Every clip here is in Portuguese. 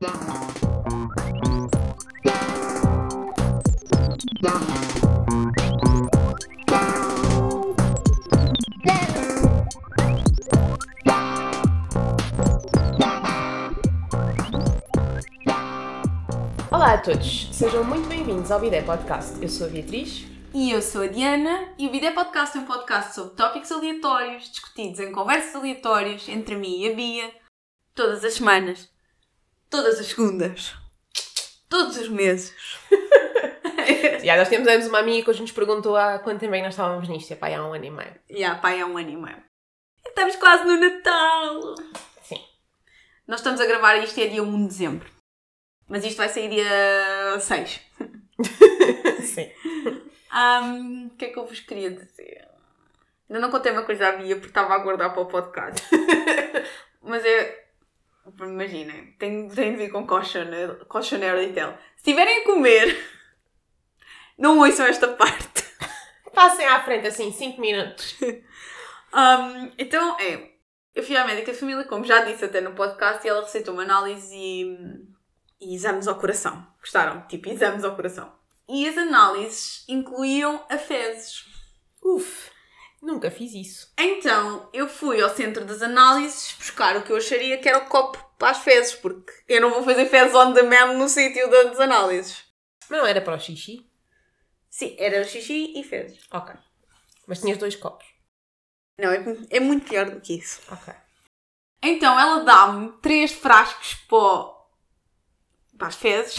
Olá a todos, sejam muito bem-vindos ao Bidé Podcast. Eu sou a Beatriz. E eu sou a Diana e o Vida Podcast é um podcast sobre tópicos aleatórios, discutidos em conversas aleatórias entre mim e a Bia, todas as semanas, todas as segundas, todos os meses. Já, nós temos antes uma amiga que hoje nos perguntou há quanto tempo é que nós estávamos nisto, e pá, há um ano e meio. E a pai há um ano e meio. E Estamos quase no Natal! Sim. Nós estamos a gravar isto é dia 1 de dezembro. Mas isto vai sair dia 6. Sim. O que é que eu vos queria dizer? Ainda não contei uma coisa à Bia porque estava a aguardar para o podcast. Mas é. Imaginem, tem, tem de vir com cautionary, cautionary tale. Se estiverem a comer, não ouçam esta parte. Passem à frente assim, 5 minutos. Ahm, então, é. Eu fui à médica de família, como já disse até no podcast, e ela receitou uma análise e, e exames ao coração. Gostaram? Tipo, exames ao coração. E as análises incluíam a fezes. Uf, nunca fiz isso. Então, eu fui ao centro das análises buscar o que eu acharia que era o copo para as fezes, porque eu não vou fazer fezes on demand no sítio das análises. Mas não era para o xixi? Sim, era xixi e fezes. Ok. Mas tinhas dois copos. Não, é, é muito pior do que isso. Ok. Então, ela dá-me três frascos para, o- para as fezes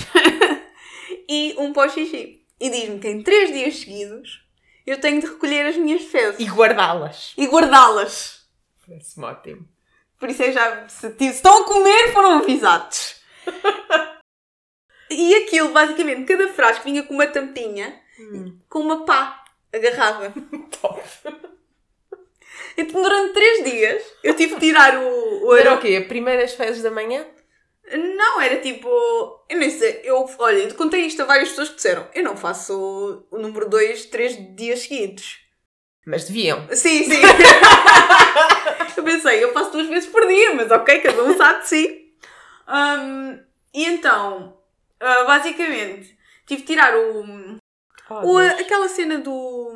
e um para o xixi. E diz-me que em três dias seguidos eu tenho de recolher as minhas fezes E guardá-las. e guardá-las. Parece-me ótimo. Por isso é já. Se, se estão a comer, foram avisados. e aquilo, basicamente, cada frasco vinha com uma tampinha com uma pá agarrada. Top. Então, durante três dias, eu tive de tirar o, o Era o quê? Primeiras fezes da manhã? Não, era tipo. Eu nem sei. Eu, olha, eu contei isto a várias pessoas que disseram: eu não faço o, número 2 três dias seguidos. Mas deviam. Sim, sim. eu pensei, eu faço duas vezes por dia, mas ok, cada um sabe de si. Hum, e então, ah, basicamente, tive de tirar o, Oh, o- aquela cena do.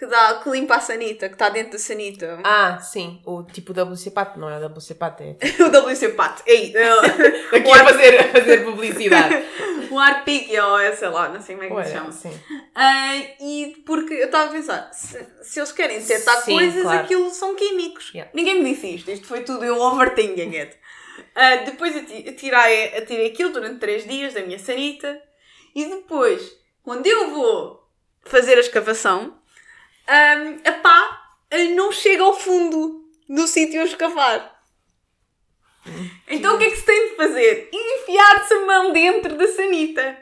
Que, dá, que limpa a sanita, que está dentro da sanita. Ah, sim. O tipo WC Pato. Não é WC Pato, é... o WC Pat. Ei, Aqui a fazer, fazer publicidade. o Arpic, ou é, sei lá, não sei como é que Ué, se chama. sim. Ah, e porque eu estava a pensar, se, se eles querem detectar Sim, coisas, claro. aquilo são químicos. Yeah. Ninguém me disse isto, isto foi tudo eu overthinking it. Ah, depois eu ti- eu tirei, eu tirei aquilo durante 3 dias da minha sanita e depois, quando eu vou fazer a escavação, ah, a pá não chega ao fundo do sítio a escavar. Então o que é que se tem de fazer? Enfiar-se a mão dentro da sanita.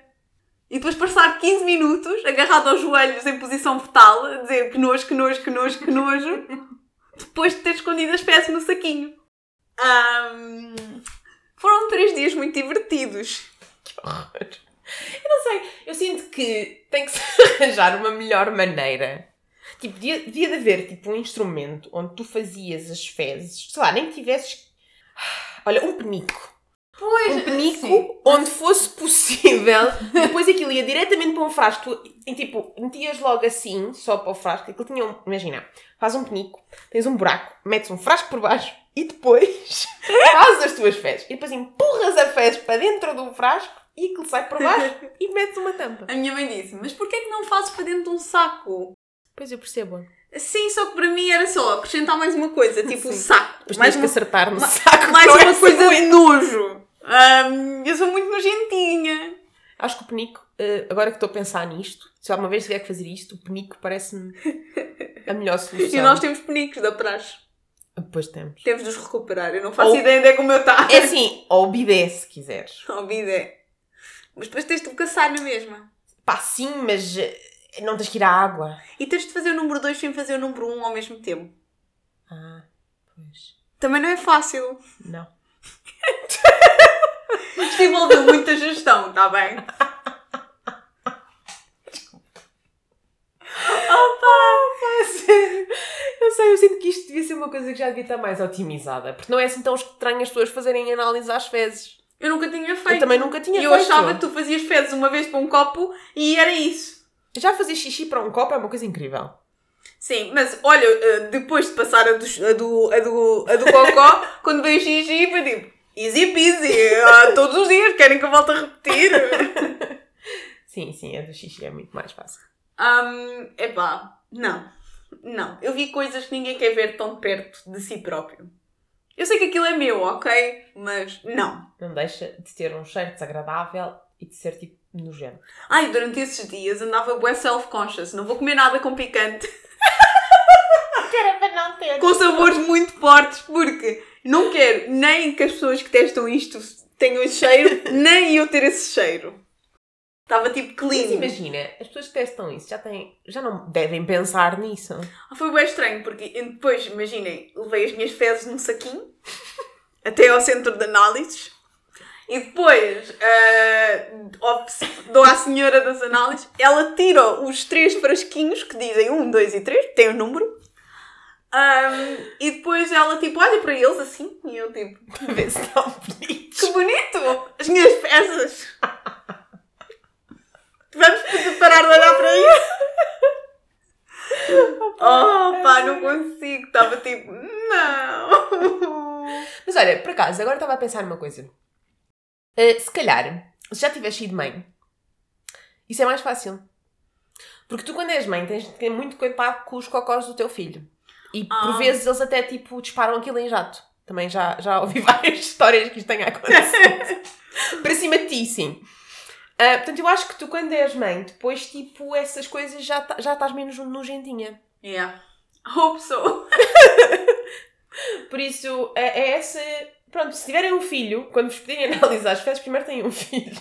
E depois passar 15 minutos agarrado aos joelhos em posição fetal, a dizer que nojo, que nojo, que nojo, que nojo, depois de ter escondido as peças no saquinho. Ahm, foram três dias muito divertidos. Que horror. Eu não sei, eu sinto que tem que se arranjar uma melhor maneira. Tipo, devia, devia de haver tipo, um instrumento onde tu fazias as fezes, sei lá, nem que tivesses. Olha, um penico. Pois, Um penico onde fosse possível. Depois aquilo ia diretamente para um frasco. E, tipo, metias logo assim, só para o frasco. Aquilo tinha um. Imagina, faz um penico, tens um buraco, metes um frasco por baixo e depois fazes as tuas fezes. E depois empurras a fezes para dentro do frasco e aquilo sai por baixo e metes uma tampa. A minha mãe disse, mas porquê que não fazes para dentro de um saco? Pois eu percebo. Sim, só que para mim era só acrescentar mais uma coisa, tipo um Sim. saco. Depois mais tens que uma, acertar no ma- saco. mais é uma coisa de nojo. Ahm, eu sou muito nojentinha. Acho que o penico, eh, agora que estou a pensar nisto, se alguma vez tiver que fazer isto, o penico parece-me a melhor solução. E nós temos penicos da praxe. Depois temos. Temos de os recuperar. Eu não faço Ou- ideia onde é que o meu está. É assim, ou bidé se quiseres. Não vida. Mas depois tens de caçar na mesma. Pá, sim, mas eh, não tens que ir à água. E tens de fazer o número 2 sem fazer o número 1 um ao mesmo tempo. Ah, pois. Também não é fácil. Não. Isto envolveu muita gestão, está bem? Sério. Eu sei, eu sinto que isto devia ser uma coisa que já devia estar mais otimizada. Porque não é assim tão estranho as pessoas fazerem análise às fezes. Eu nunca tinha feito. Eu também nunca tinha eu feito. achava que tu fazias fezes uma vez para um copo e era isso. Já fazer xixi para um copo é uma coisa incrível. Sim, mas olha, eh, depois de passar a do, a do, a do, a do cocó, quando veio xixi, foi tipo, easy peasy, ah, todos os dias, querem que eu volte a repetir? Sim, sim, a do xixi é muito mais fácil. Um, epá, não, não. Eu vi coisas que ninguém quer ver tão perto de si próprio. Eu sei que aquilo é meu, ok? Mas não. Não deixa de ter um cheiro desagradável e de ser tipo nojento. Ai, durante esses dias andava bué self-conscious, não vou comer nada com picante. Era para não ter. com sabores muito fortes, porque não quero nem que as pessoas que testam isto tenham esse cheiro, nem eu ter esse cheiro. Estava tipo Mas clean. imagina, as pessoas que testam isso já, têm, já não devem pensar nisso. Ah, Foi bem estranho, porque depois, imaginem, levei as minhas fezes num saquinho até ao centro de análises e depois ao- dou à senhora das análises, ela tira os três frasquinhos que dizem um, dois e três, tem o número. Ahm, e depois ela tipo olha para eles assim e eu tipo Para ver se estão bonitos. Que bonito! As minhas fezes! Vamos parar de olhar para isso? Oh, pá, não consigo. Estava tipo, não. Mas olha, por acaso, agora estava a pensar numa coisa. Uh, se calhar, se já tiveres sido mãe, isso é mais fácil. Porque tu, quando és mãe, tens de ter muito cuidado com os cocós do teu filho. E Ah. por vezes eles até tipo disparam aquilo em jato. Também já, já ouvi várias histórias que isto tenha acontecido. Para cima de ti, sim. Ah, portanto, eu acho que tu, quando és mãe, depois, tipo, essas coisas já, ta- já estás menos nojentinha. Yeah. Hope so. Por isso, é, é essa. Pronto, se tiverem um filho, quando vos pedirem analisar as fezes, primeiro têm um filho.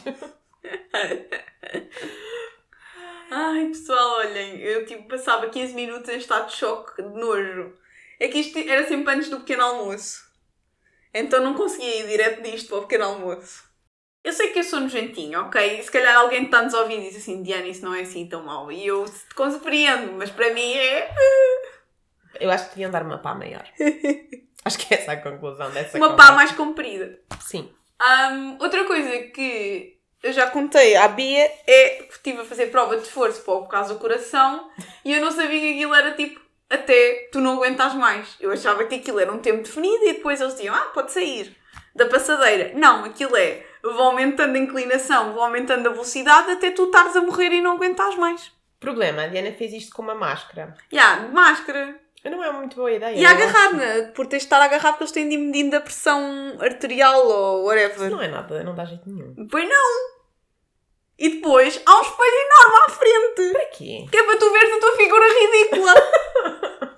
Ai, pessoal, olhem, eu tipo passava 15 minutos em estado de choque, de nojo. É que isto era sempre antes do pequeno almoço. Então não conseguia ir direto disto para o pequeno almoço. Eu sei que eu sou nojentinha, ok? Se calhar alguém está-nos a ouvir e diz assim, Diana, isso não é assim tão mau. E eu te compreendo, mas para mim é Eu acho que deviam dar uma pá maior. acho que essa é a conclusão dessa uma conversa. pá mais comprida. Sim. Ahm, outra coisa que eu já contei à Bia é que estive a fazer prova de esforço para o caso do coração e eu não sabia que aquilo era tipo até tu não aguentas mais. Eu achava que aquilo era um tempo definido e depois eles diziam, ah, pode sair da passadeira. Não, aquilo é, vou aumentando a inclinação, vou aumentando a velocidade até tu estares a morrer e não aguentas mais. Problema, a Diana fez isto com uma máscara. E há, de máscara. Não é muito boa ideia. E a agarrar, né? por teres de estar a agarrar porque eles têm de ir medindo a pressão arterial ou whatever. Não é nada, não dá jeito nenhum. Pois não! E depois há um espelho enorme à frente! Para quê? Que é para tu veres a tua figura ridícula!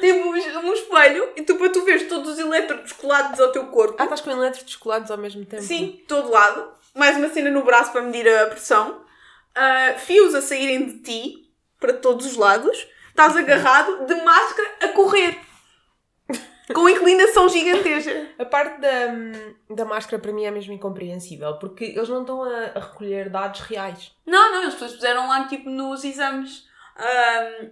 Tem um, um espelho e tu para tu veres todos os elétrodos colados ao teu corpo. Ah, estás com elétricos colados ao mesmo tempo? Sim, todo lado. Mais uma cena no braço para medir a pressão. Ah, fios a saírem de ti para todos os lados. Estás agarrado de máscara a correr. Com inclinação gigantesca. A parte da, da máscara para mim é mesmo incompreensível, porque eles não estão a, a recolher dados reais. Não, não, eles puseram lá tipo nos exames. ah,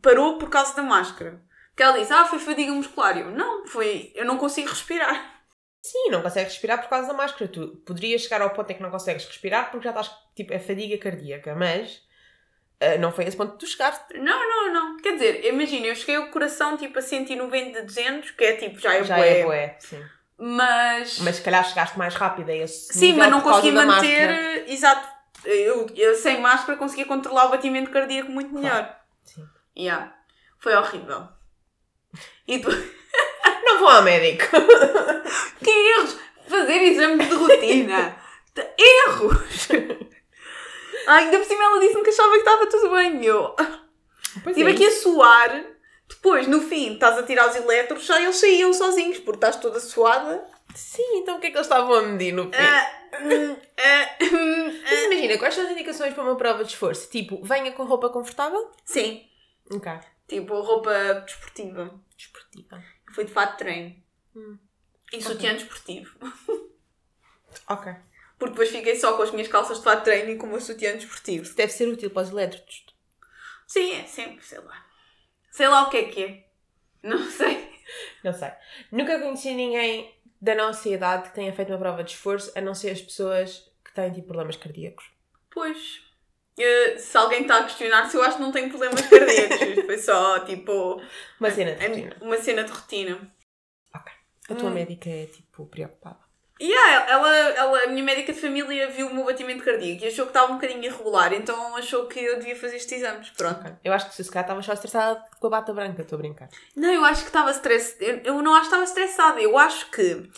parou por causa da máscara. Que ela disse, ah, foi fadiga muscular. Eu, não, foi. Eu não consigo respirar. Sim, não consegues respirar por causa da máscara. Tu poderias chegar ao ponto em que não consegues respirar porque já estás, tipo, é fadiga cardíaca, mas ah, não foi esse ponto que tu chegaste. Não, não, não. Quer dizer, imagina, eu cheguei ao coração tipo a 190 de 200, que é tipo, já é já bué. é bué, sim. Mas. Mas se calhar chegaste mais rápido a esse sim, mas não consegui manter. máscara. Exato. Eu, eu sem máscara conseguia controlar o batimento cardíaco muito melhor. Sim. Yeah. Foi horrível. E depois. Não vou ao médico. Que erros! Fazer exames de rotina! Erros! Ai, ainda por cima ela disse-me que achava que estava tudo bem. E eu Pois estive é aqui a suar. Depois, no fim, estás a tirar os elétrons, já eles saíam sozinhos, porque estás toda suada. Sim, então o que é que eles estavam a medir no fim? Ah, hum, ah, hum, Mas ah. imagina, quais são as indicações para uma prova de esforço? Tipo, venha com roupa confortável? Sim, Ok. tipo roupa desportiva. Desportiva. Foi de fato treino. Hum. E sutiã desportivo. Ok. Porque depois fiquei só com as minhas calças de fato de treino e com o meu sutiã desportivo. Isso deve ser útil para os elétrodos. Sim, é sempre, sei lá. Sei lá o que é que é. Não sei. Não sei. Nunca conheci ninguém da nossa idade que tenha feito uma prova de esforço, a não ser as pessoas que têm tipo problemas cardíacos. Pois. eh, se alguém está a questionar se eu acho que não tenho problemas cardíacos. Foi só tipo. Uma cena de rotina. Uma cena de rotina. A tua Hum. médica é tipo preocupada. E yeah, ela, ela, a minha médica de família viu o meu batimento cardíaco e achou que estava um bocadinho irregular, então achou que eu devia fazer estes exames. Pronto. Ok. Eu acho que se calhar estava só estressada com a bata branca, estou a brincar. Não, eu acho que estava estressada. Eu, eu não acho que estava estressada. Eu acho que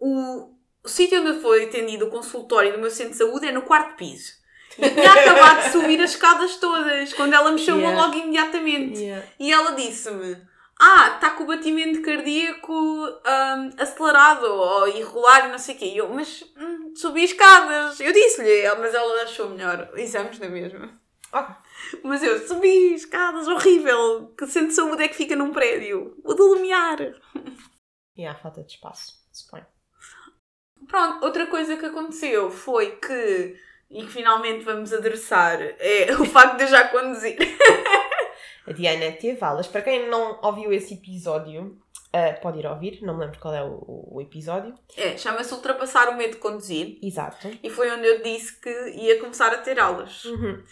o, o sítio onde fui atendido, o consultório do meu centro de saúde, é no quarto piso. E tinha acabado de subir as escadas todas, quando ela me chamou Yeah. logo imediatamente. Yeah. E ela disse-me: Ah, está com o batimento cardíaco hum, acelerado ou irregular e não sei o quê. E eu, mas hum, subi escadas. Eu disse-lhe, mas ela achou melhor. Exames na mesma. Mas eu subi escadas, horrível. Que centro de saúde é que fica num prédio? O do Lumiar. E há falta de espaço, suponho. Pronto, outra coisa que aconteceu foi que, e que finalmente vamos adressar, é o facto de eu já conduzir. A Diana teve aulas. Para quem não ouviu esse episódio, ah, pode ir ouvir, não me lembro qual é o, o episódio. É, chama-se Ultrapassar o Medo de Conduzir. Exato. E foi onde eu disse que ia começar a ter aulas. Uhum.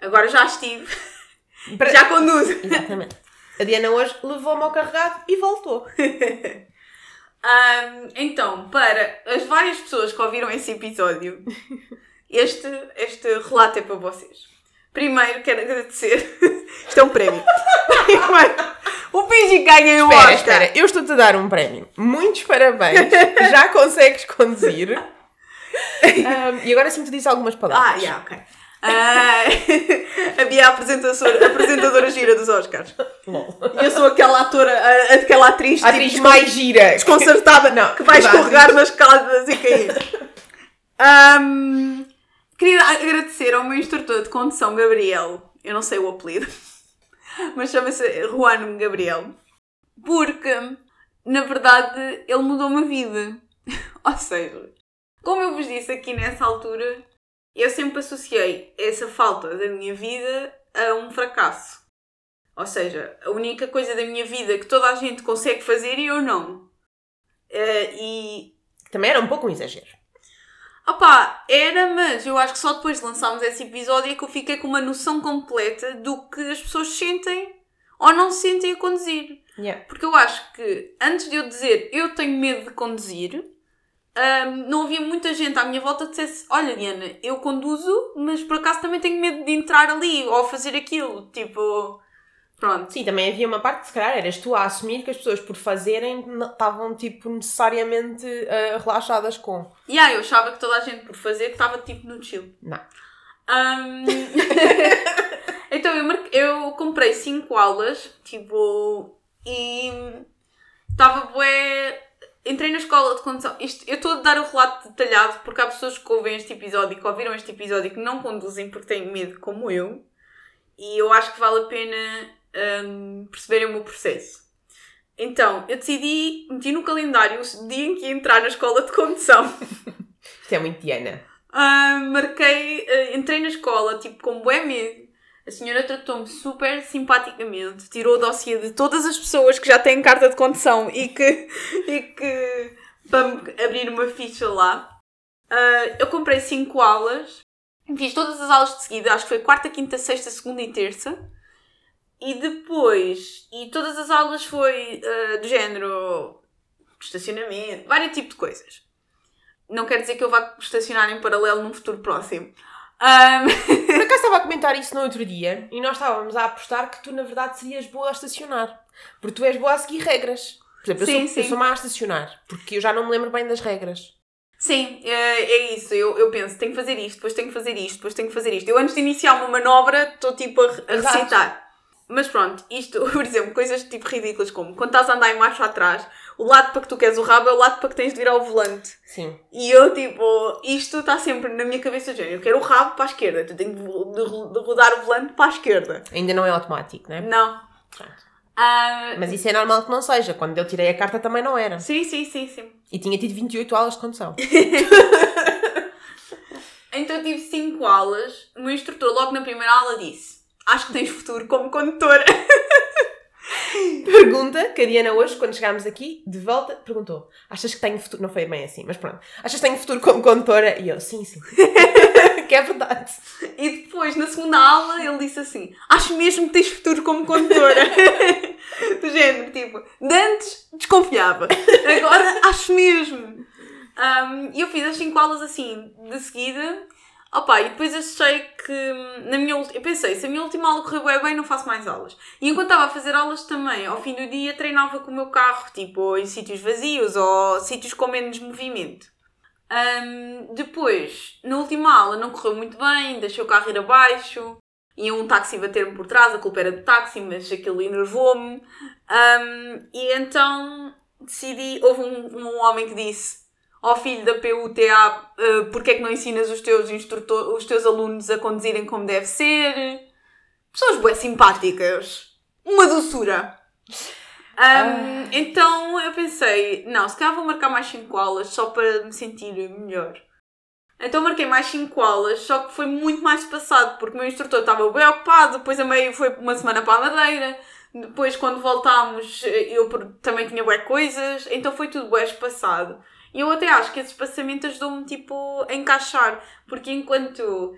Agora já estive, Para- já conduzo. Exatamente. A Diana hoje levou-me ao carregado e voltou. Ahm, então, para as várias pessoas que ouviram esse episódio, este, este relato é para vocês. Primeiro, quero agradecer. Isto é um prémio. Primeiro, o Pigi ganha um Espera, Oscar. espera, eu estou-te a dar um prémio. Muitos parabéns. Já consegues conduzir. Ahm, e agora sim tu dizes algumas Ah, palavras. yeah, ok. Ah, havia a apresentadora, a apresentadora gira dos Oscars. E eu sou aquela atora, aquela atriz, A tipo, atriz mais gira. desconcertada, Não, que vai escorregar nas escadas e cair. Ahm, queria agradecer ao meu instrutor de condução, Gabriel. Eu não sei o apelido, mas chama-se Juan Gabriel. Porque, na verdade, ele mudou-me a vida. Ou seja, como eu vos disse aqui nessa altura, eu sempre associei essa falta da minha vida a um fracasso. Ou seja, a única coisa da minha vida que toda a gente consegue fazer e eu não. Eh, e. Também era um pouco um exagero. Opá, era, mas eu acho que só depois de lançarmos esse episódio é que eu fiquei com uma noção completa do que as pessoas sentem ou não se sentem a conduzir. Yeah. Porque eu acho que antes de eu dizer eu tenho medo de conduzir, hum, não havia muita gente à minha volta que dissesse: Olha, Diana, eu conduzo, mas por acaso também tenho medo de entrar ali ou fazer aquilo. Tipo, pronto. Sim, também havia uma parte que se calhar eras tu a assumir que as pessoas por fazerem estavam tipo necessariamente ah, relaxadas com. E aí, eu achava que toda a gente por fazer estava tipo no chill. Não. Hum, então eu, marque- eu comprei 5 aulas, tipo, e estava bué. Entrei na escola de condução. Isto, eu estou a dar o relato detalhado porque há pessoas que ouvem este episódio e que ouviram este episódio que não conduzem porque têm medo, como eu. E eu acho que vale a pena hum, perceberem o meu processo. Então, eu decidi, meti no calendário o dia em que ia entrar na escola de condução. Isto é muito Diana. Ah, marquei, ah, entrei na escola, tipo, com bué medo. A senhora tratou-me super simpaticamente, tirou o dossiê de todas as pessoas que já têm carta de condução e que, e que para abrir uma ficha lá. Ah, eu comprei 5 aulas, fiz todas as aulas de seguida, acho que foi quarta, quinta, sexta, segunda e terça. E depois, e todas as aulas foi ah, do género estacionamento, vários tipos de coisas. Não quer dizer que eu vá estacionar em paralelo num futuro próximo. Ahm, Por acaso estava a comentar isso no outro dia e nós estávamos a apostar que tu na verdade serias boa a estacionar. Porque tu és boa a seguir regras. Por exemplo, eu, Sim, sou, eu sim. sou má a estacionar. Porque eu já não me lembro bem das regras. sim, é, é isso. Eu, eu penso, tenho que fazer isto, depois tenho que fazer isto, depois tenho que fazer isto. Eu antes de iniciar uma manobra estou tipo a, a recitar. Mas pronto, isto, por exemplo, coisas tipo ridículas como quando estás a andar em marcha atrás, o lado para que tu queres o rabo é o lado para que tens de virar o volante. Sim. E eu, tipo, isto está sempre na minha cabeça, género, eu quero o rabo para a esquerda, tu tenho de, rodar o volante para a esquerda. Ainda não é automático, não é? Não. Pronto. Ah, Mas isso é normal que não seja. Quando eu tirei a carta também não era. sim, sim, sim, sim. E tinha tido 28 aulas de condução. Então eu tive 5 aulas. O meu instrutor, logo na primeira aula, disse: Acho que tens futuro como condutora. Pergunta que a Diana hoje, quando chegámos aqui, de volta, perguntou: Achas que tenho futuro? Não foi bem assim, mas pronto. Achas que tenho futuro como condutora? E eu, sim, sim. que é verdade. E depois, na segunda aula, ele disse assim: Acho mesmo que tens futuro como condutora. Do género, tipo, de antes desconfiava, agora acho mesmo. Um, E eu fiz as 5 aulas assim, de seguida. Opa, e depois achei que hum, na minha eu pensei, se a minha última aula correu bem, bem, não faço mais aulas. E enquanto estava a fazer aulas também, ao fim do dia treinava com o meu carro, tipo, em sítios vazios ou sítios com menos movimento. Hum, depois, na última aula não correu muito bem, deixei o carro ir abaixo, ia um táxi bater-me por trás, a culpa era do táxi, mas aquilo enervou-me. Hum, e então decidi, houve um, um homem que disse ao filho da PUTA, uh, porque é que não ensinas os teus instrutores, os teus alunos a conduzirem como deve ser? Pessoas bué simpáticas. Uma doçura. Um, Então eu pensei, não, se calhar vou marcar mais 5 aulas só para me sentir melhor. Então marquei mais 5 aulas, só que foi muito mais espaçado, porque o meu instrutor estava bem ocupado, depois a meio foi uma semana para a Madeira, depois quando voltámos eu por- também tinha bué coisas, então foi tudo bué espaçado. E eu até acho que esse espaçamento ajudou-me tipo a encaixar, porque enquanto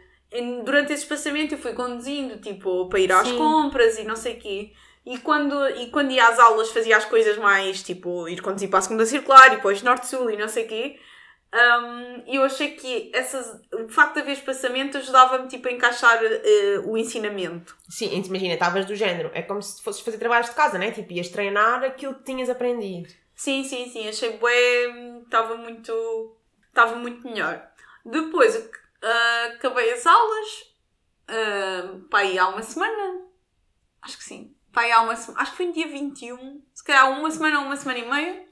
durante esse espaçamento eu fui conduzindo tipo para ir às Sim. compras e não sei o quê. E quando, e quando ia às aulas fazia as coisas mais tipo ir conduzir para a segunda circular e depois norte-sul e não sei o quê. Um, eu achei que essas, o facto de haver espaçamento ajudava-me tipo, a encaixar eh, o ensinamento. Sim, imagina, estavas do género. É como se fosses fazer trabalhos de casa, né? Tipo, ias treinar aquilo que tinhas aprendido. Sim, sim, sim, achei bué, estava muito, estava muito melhor. Depois ah, acabei as aulas, uh, para aí há uma semana, acho que sim, aí há uma semana, acho que foi no dia 21, se calhar uma semana ou uma semana e meia.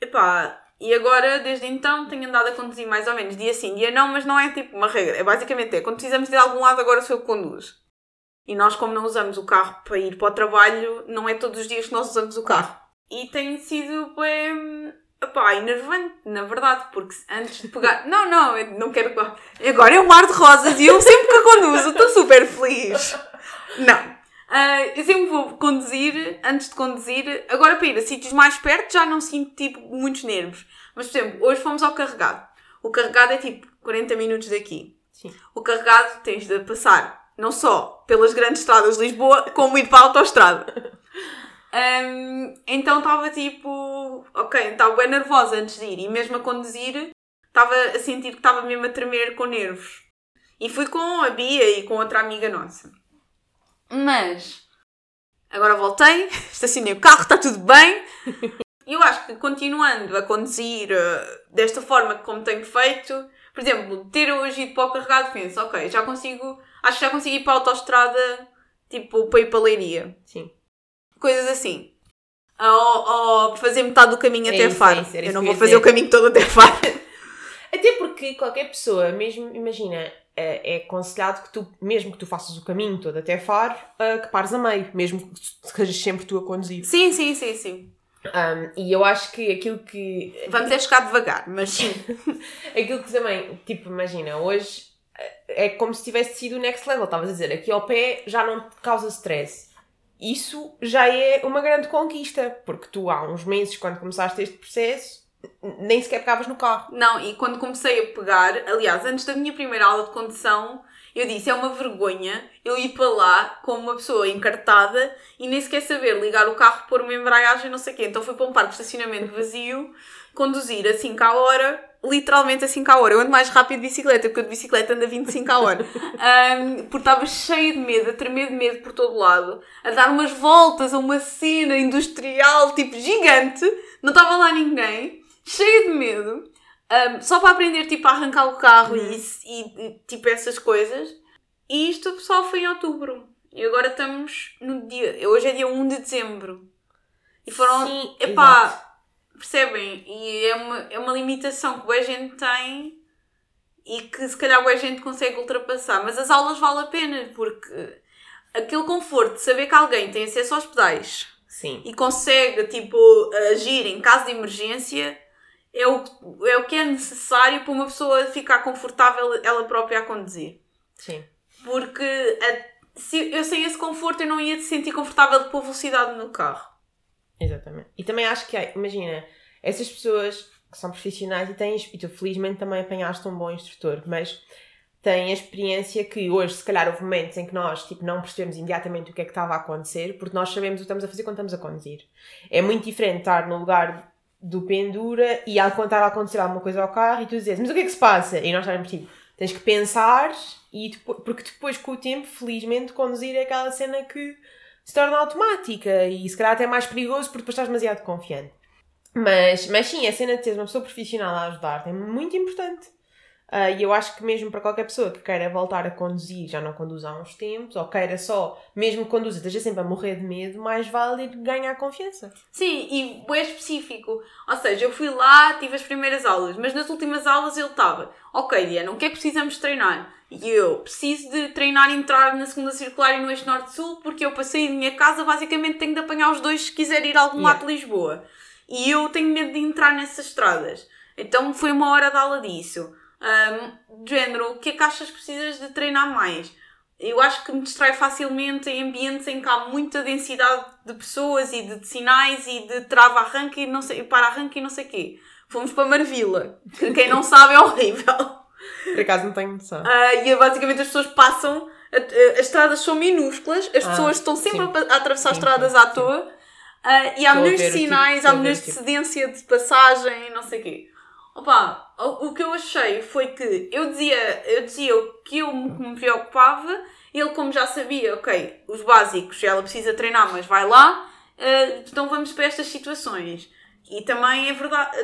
Epá, e agora, desde então, tenho andado a conduzir mais ou menos dia sim, dia não, mas não é tipo uma regra. É basicamente, é quando precisamos de algum lado, agora sou eu que conduzo. E nós, como não usamos o carro para ir para o trabalho, não é todos os dias que nós usamos o carro. E tem sido bem. Epá, enervante, na verdade, porque antes de pegar. Não, não, eu não quero. Agora é um mar de rosas e eu sempre que conduzo estou super feliz. Não. Ah, eu sempre vou conduzir, antes de conduzir, agora para ir a sítios mais perto já não sinto tipo muitos nervos. Mas, por exemplo, hoje fomos ao carregado. O carregado é tipo 40 minutos daqui. Sim. O carregado tens de passar não só pelas grandes estradas de Lisboa, como ir para a autostrada. Hum, então estava tipo, ok, estava bem nervosa antes de ir e mesmo a conduzir estava a sentir que estava mesmo a tremer com nervos. E fui com a Bia e com outra amiga nossa. Mas agora voltei, estacionei o carro, está tudo bem. E eu acho que continuando a conduzir eh, desta forma como tenho feito, por exemplo, ter hoje ido para o carregado, penso, ok, já consigo, acho que já consigo ir para a autostrada, tipo, para ir para a Leiria. Sim. Coisas assim. Ou, ou fazer metade do caminho É até isso, Faro. é isso, eu não vou fazer o caminho todo até Faro. Até porque qualquer pessoa, mesmo, imagina, é é aconselhado que tu, mesmo que tu faças o caminho todo até Faro, ah, que pares a meio, mesmo que sejas sempre tu a conduzir. sim, sim, sim, sim. Um, e eu acho que aquilo que. Vamos é chegar devagar, mas sim. Aquilo que também, tipo, imagina, hoje é como se tivesse sido o next level. Estavas a dizer, aqui ao pé já não te causa stress. Isso já é uma grande conquista, porque tu há uns meses, quando começaste este processo, nem sequer pegavas no carro. Não, e quando comecei a pegar, aliás, antes da minha primeira aula de condução, eu disse: é uma vergonha eu ir para lá como uma pessoa encartada e nem sequer saber ligar o carro, pôr uma embreagem, não sei o quê. Então fui para um parque de estacionamento vazio, conduzir a 5 à hora, literalmente a 5 à hora. Eu ando mais rápido de bicicleta, porque eu de bicicleta ando a 25 à hora. Ahm, porque estava cheia de medo, a tremer de medo por todo lado, a dar umas voltas a uma cena industrial, tipo, gigante, não estava lá ninguém, cheia de medo. Um, só para aprender tipo, a arrancar o carro e, e, tipo essas coisas. E isto só foi em outubro. E agora estamos no dia. Hoje é dia 1 de dezembro. E foram. Sim, epá, percebem? E é uma, é uma limitação que boa gente tem e que se calhar boa gente consegue ultrapassar. Mas as aulas valem a pena porque aquele conforto de saber que alguém tem acesso aos pedais Sim. e consegue tipo agir em caso de emergência é o, é o que é necessário para uma pessoa ficar confortável ela própria a conduzir. Sim. Porque a- se eu sem esse conforto eu não ia te sentir confortável de pôr velocidade no carro. Exatamente. E também acho que, imagina, essas pessoas que são profissionais e tens, e tu felizmente também apanhaste um bom instrutor, mas têm a experiência que hoje, se calhar, houve momentos em que nós tipo, não percebemos imediatamente o que é que estava a acontecer, porque nós sabemos o que estamos a fazer quando estamos a conduzir. É muito diferente estar no lugar do pendura e ao contar a acontecer alguma coisa ao carro e tu dizes, mas o que é que se passa? E nós estamos tipo, tens que pensar, e depois, porque depois com o tempo, felizmente, conduzir é aquela cena que se torna automática e se calhar até mais perigoso porque depois estás demasiado confiante. Mas, mas sim, a cena de teres uma pessoa profissional a ajudar é muito importante. Uh, e eu acho que mesmo para qualquer pessoa que queira voltar a conduzir, já não conduz há uns tempos, ou queira só, mesmo que conduza, esteja sempre a morrer de medo, mais vale ganhar confiança. Sim, e é específico. Ou seja, eu fui lá, tive as primeiras aulas, mas nas últimas aulas ele estava, ok Diana, o que é que precisamos treinar? E eu preciso de treinar e entrar na segunda circular e no eixo norte-sul, porque eu passei da minha casa, basicamente tenho de apanhar os dois se quiser ir a algum yeah. lado de Lisboa. E eu tenho medo de entrar nessas estradas. Então foi uma hora de aula disso. Um, género, o que é que achas que precisas de treinar mais? Eu acho que me distrai facilmente em ambientes em que há muita densidade de pessoas e de, sinais e de trava-arranque e não sei, para-arranque e não sei o quê. Fomos para Marvila, que quem não sabe é horrível. Por acaso não tenho noção. Uh, e basicamente as pessoas passam, as estradas são minúsculas, as ah, pessoas estão sempre a, a, atravessar sim, estradas sim, à toa uh, e há milhões de sinais, tipo, há milhões de tipo. cedência de passagem não sei o quê. Opa, o, o que eu achei foi que eu dizia, eu dizia o que eu me preocupava, ele como já sabia, ok, os básicos, ela precisa treinar, mas vai lá, uh, então vamos para estas situações. E também é verdade,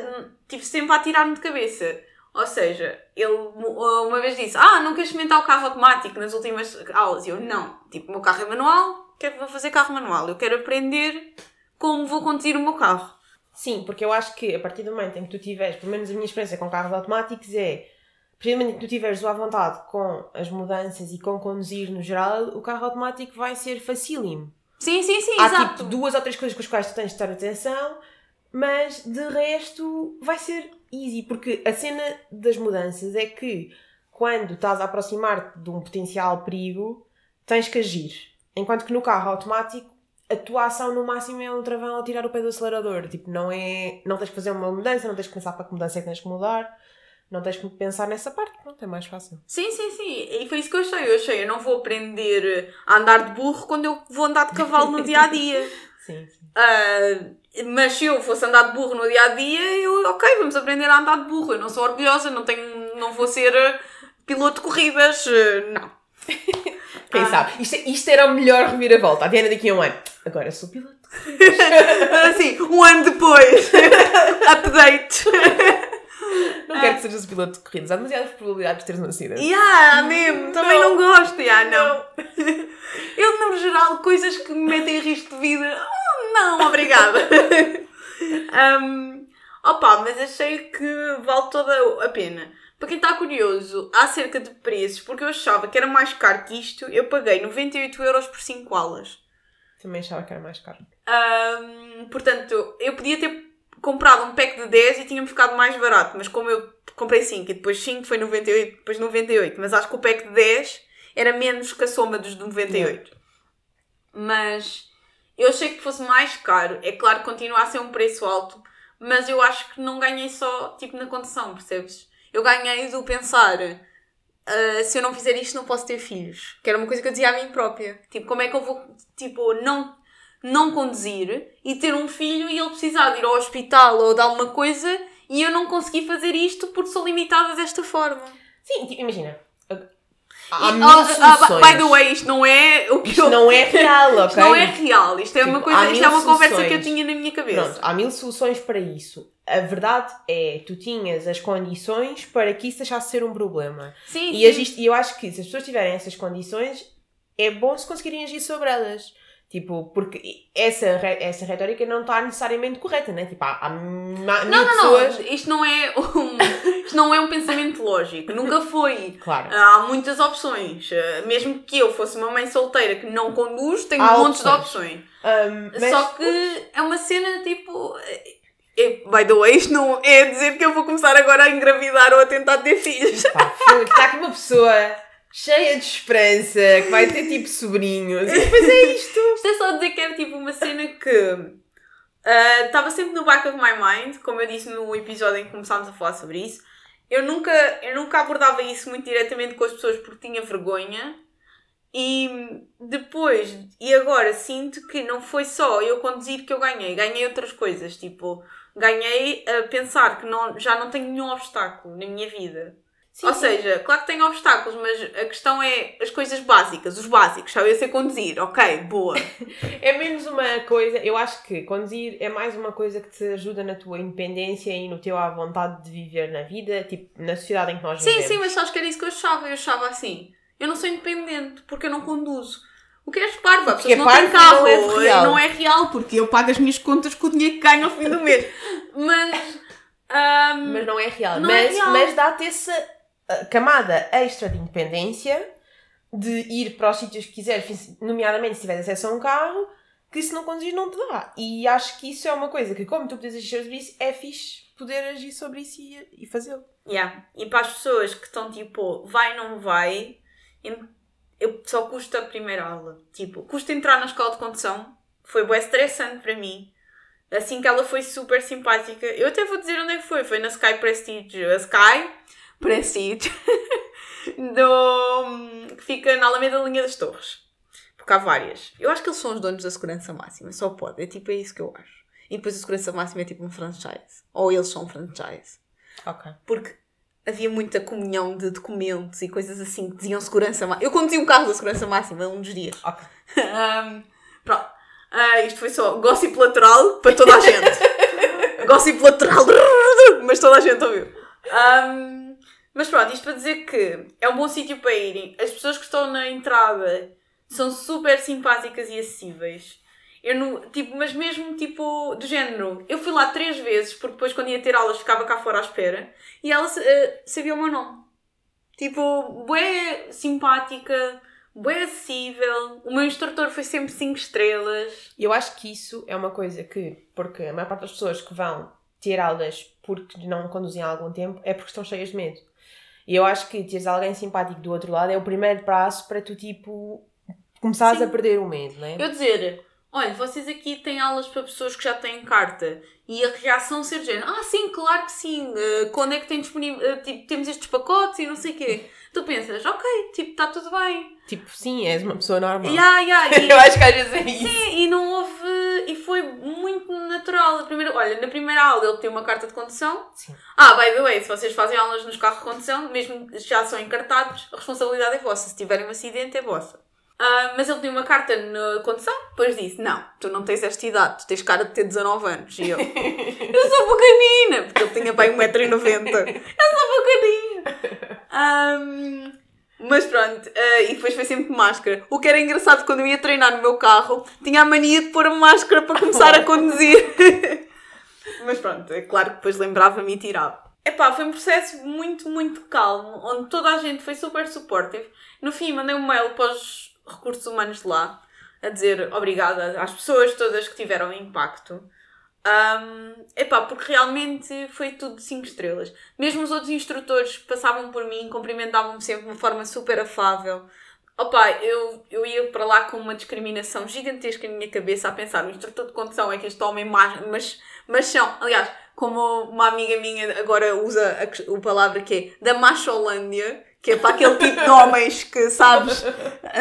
tive sempre a tirar-me de cabeça. Ou seja, ele uma vez disse: Ah, não queres experimentar o carro automático nas últimas aulas? E eu: Não, tipo, o meu carro é manual, quero, vou fazer carro manual. Eu quero aprender como vou conduzir o meu carro. Sim, porque eu acho que a partir do momento em que tu tiveres, pelo menos a minha experiência com carros automáticos é, a partir do momento em que tu tiveres à vontade com as mudanças e com conduzir no geral, o carro automático vai ser facílimo. Sim, sim, sim, Há exato. tipo duas ou três coisas com as quais tu tens de estar atenção, mas de resto vai ser easy, porque a cena das mudanças é que quando estás a aproximar-te de um potencial perigo, tens que agir. Enquanto que no carro automático a tua ação no máximo é um travão ao tirar o pé do acelerador. Tipo, não é. Não tens que fazer uma mudança, não tens que pensar para que mudança é que tens que mudar. Não tens que pensar nessa parte, pronto, é mais fácil. Sim, sim, sim. E foi isso que eu achei. Eu achei, eu não vou aprender a andar de burro quando eu vou andar de cavalo no dia a dia. sim, sim. Uh, mas se eu fosse andar de burro no dia a dia, eu, ok, vamos aprender a andar de burro. Eu não sou orgulhosa, não tenho, não vou ser piloto de corridas, não. Quem ah. sabe? Isto, isto era o melhor reviravolta. A Diana daqui a um ano. Agora sou piloto. assim, um ano depois. Update. Não quero que sejas piloto de corridas. Há demasiadas probabilidades de teres um acidente. Yeah, mesmo. Também não, não gosto. Yeah, não. Eu, no geral, coisas que me metem em risco de vida. Oh, não, obrigada. um, opa, mas achei que vale toda a pena. Para quem está curioso acerca de preços, porque eu achava que era mais caro que isto, eu paguei 98 euros por 5 aulas. Também achava que era mais caro. Um, portanto, eu podia ter comprado um pack de 10 e tinha-me ficado mais barato, mas como eu comprei 5 e depois 5 foi 98, depois 98, mas acho que o pack de 10 era menos que a soma dos 98. Mas eu achei que fosse mais caro. É claro que continua a ser um preço alto, mas eu acho que não ganhei só tipo na condução, percebes? eu ganhei do pensar uh, se eu não fizer isto não posso ter filhos. Que era uma coisa que eu dizia a mim própria. Tipo, como é que eu vou, tipo, não, não conduzir e ter um filho e ele precisar de ir ao hospital ou de alguma coisa e eu não conseguir fazer isto porque sou limitada desta forma. Sim, tipo, imagina. Há mil uh, uh, by the way, isto não é o que isto eu... não é real, ok? Isto não é real. Isto é tipo, uma coisa, isto é uma soluções. conversa que eu tinha na minha cabeça. Pronto, há mil soluções para isso a verdade é, tu tinhas as condições para que isso deixasse de ser um problema. Sim, e, sim. e eu acho que se as pessoas tiverem essas condições, é bom se conseguirem agir sobre elas. Tipo, porque essa, essa retórica não está necessariamente correta, né? Tipo, há, há não, não, pessoas... não, isto não é um, isto não é um pensamento lógico, nunca foi. Claro. Há muitas opções. Mesmo que eu fosse uma mãe solteira que não conduz, tenho há montes opções. de opções. Um, mas... Só que é uma cena tipo e, by the way, isto não é dizer que eu vou começar agora a engravidar ou a tentar ter filhos. está aqui uma pessoa cheia de esperança que vai ter tipo sobrinhos e depois é isto. Isto é só dizer que é tipo uma cena que ah, estava sempre no back of my mind, como eu disse no episódio em que começámos a falar sobre isso. Eu nunca, eu nunca abordava isso muito diretamente com as pessoas porque tinha vergonha. E depois, e agora sinto que não foi só eu conduzir que eu ganhei, ganhei outras coisas. Tipo, ganhei a pensar que não, já não tenho nenhum obstáculo na minha vida. Sim, Ou sim. seja, claro que tenho obstáculos, mas a questão é as coisas básicas, os básicos. Sabe, eu sei conduzir, ok, boa. É menos uma coisa, eu acho que conduzir é mais uma coisa que te ajuda na tua independência e no teu à vontade de viver na vida, tipo, na sociedade em que nós Sim, vivemos. sim, mas sabes que era isso que eu achava. Eu achava assim: eu não sou independente porque eu não conduzo. O que és parvo? A Porque que não tem carro não é real. não é real porque eu pago as minhas contas com o dinheiro que ganho ao fim do mês. Mas. ahm, Mas não é real. Não é mas real. mas dá-te essa camada extra de independência de ir para os sítios que quiseres, fi- nomeadamente se tiveres acesso a um carro, que se não conduzir não te dá. E acho que isso é uma coisa que, como tu podes agir sobre isso, é fixe poder agir sobre isso e, e fazê-lo. Yeah. E para as pessoas que estão tipo, vai, não vai, eu só custa a primeira aula. Tipo, custa entrar na escola de condução. Foi bem estressante para mim. Assim que ela foi super simpática. Eu até vou dizer onde é que foi. Foi na Sky Prestige. A Sky Prestige. do, que fica na Alameda da Linha das Torres. Porque há várias. Eu acho que eles são os donos da segurança máxima. Só pode. É tipo, é isso que eu acho. E depois a segurança máxima é tipo um franchise. Ou eles são um franchise Ok. porque havia muita comunhão de documentos e coisas assim que diziam segurança máxima. Eu conduzi um carro da segurança máxima um dos dias. Ok. Ahm, pronto. Ah, isto foi só gossip lateral para toda a gente. gossip lateral, mas toda a gente ouviu. Ahm, mas pronto, isto para dizer que é um bom sítio para irem. As pessoas que estão na entrada são super simpáticas e acessíveis. Eu não, tipo, mas mesmo tipo, do género, eu fui lá três vezes, porque depois quando ia ter aulas ficava cá fora à espera, e ela eh, sabia o meu nome. Tipo, bué simpática, bué acessível, o meu instrutor foi sempre 5 estrelas. Eu acho que isso é uma coisa que, porque a maior parte das pessoas que vão ter aulas porque não conduzem há algum tempo é porque estão cheias de medo. E eu acho que teres alguém simpático do outro lado é o primeiro passo para tu, tipo, começares Sim. a perder o medo, não é? Eu dizer, olha, vocês aqui têm aulas para pessoas que já têm carta, e a reação ser género, ah sim, claro que sim, eh, quando é que tem disponível, eh, tipo, temos estes pacotes e não sei o quê. Tu pensas, ok, tipo, está tudo bem. Tipo, sim, és uma pessoa normal. Ya, ya, e- eu acho que às vezes é isso. Sim, e não houve. E foi muito natural. A primeira, olha, na primeira aula ele tem uma carta de condução. Sim. Ah, by the way, se vocês fazem aulas nos carros de condução, mesmo que já são encartados, a responsabilidade é vossa. Se tiverem um acidente, é vossa. Ah, mas ele tinha uma carta na condução, depois disse: Não, tu não tens esta idade, tu tens cara de ter 19 anos. E eu, eu sou pequenina, porque ele tinha bem 1,90m. Eu sou pequenina. Ahm, mas pronto, ah, e depois foi sempre máscara. O que era engraçado quando eu ia treinar no meu carro, tinha a mania de pôr a máscara para começar a conduzir. mas pronto, é claro que depois lembrava-me e tirava. Epá, foi um processo muito, muito calmo, onde toda a gente foi super supportive. No fim, mandei um mail para os recursos humanos de lá, a dizer obrigada às pessoas todas que tiveram impacto. Um, epá, porque realmente foi tudo de 5 estrelas. Mesmo os outros instrutores passavam por mim, cumprimentavam-me sempre de uma forma super afável. Opa, eu, eu ia para lá com uma discriminação gigantesca na minha cabeça a pensar, o instrutor de condução é que este homem mas, mas, machão. Aliás, como uma amiga minha agora usa a, a palavra que é da macholândia, que é para aquele tipo de homens que sabes,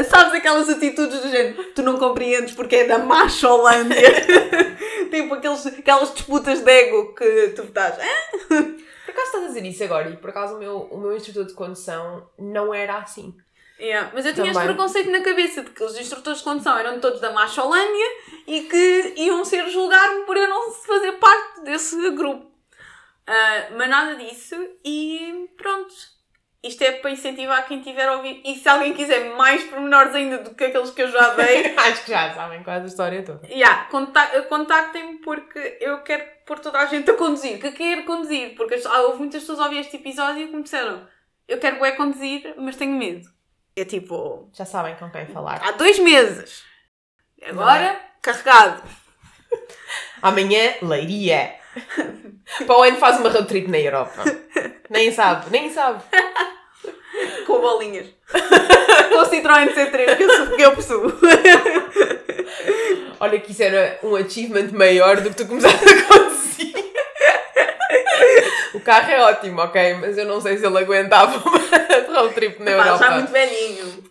sabes aquelas atitudes do género, tu não compreendes porque é da macholândia. tipo aqueles, aquelas disputas de ego que tu estás. "Ah, Por acaso estás a dizer isso agora e por acaso o meu, o meu instrutor de condução não era assim. Yeah, Mas eu tinha este Também. preconceito na cabeça de que os instrutores de condução eram todos da macholândia e que iam ser julgar-me por eu não fazer parte desse grupo. Ah, mas nada disso e pronto. Isto é para incentivar quem tiver a ouvir. E se alguém quiser mais pormenores ainda do que aqueles que eu já dei, Acho que já sabem quase a história toda. yeah, conta- contactem-me porque eu quero pôr toda a gente a conduzir. Que quer conduzir. Porque ah, houve muitas pessoas a ouvir este episódio que me disseram eu quero é conduzir, mas tenho medo. É tipo, Já sabem com quem falar. há dois meses. Agora, carregado. Amanhã, Leiria. Para o ano faz uma road trip na Europa. Nem sabe, nem sabe. Com bolinhas. Com Citroën C3, que eu, sou- que eu possuo. Olha que isso era um achievement maior do que tu começaste a conduzir. O carro é ótimo, ok? Mas eu não sei se ele aguentava uma road trip na Pá, Europa. já muito velhinho.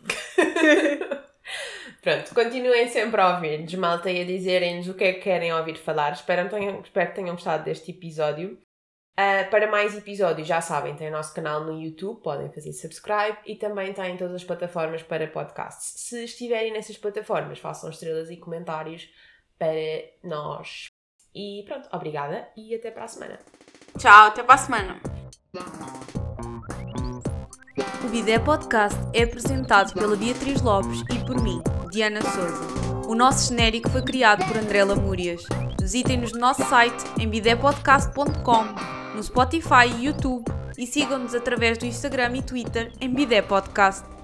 Pronto, continuem sempre a ouvir-nos, malta, e a dizerem-nos o que é que querem ouvir falar. Espero, que tenham- espero que tenham gostado deste episódio. Ah, para mais episódios, já sabem, tem o nosso canal no YouTube, podem fazer subscribe e também tem todas as plataformas para podcasts. Se estiverem nessas plataformas, façam estrelas e comentários para nós. E pronto, obrigada e até para a semana. Tchau, até para a semana. O Bidé Podcast é apresentado pela Beatriz Lopes e por mim, Diana Souza. O nosso genérico foi criado por André Lamúrias. Visitem-nos no nosso site em bidépodcast.com, no Spotify e YouTube e sigam-nos através do Instagram e Twitter em Bidé Podcast.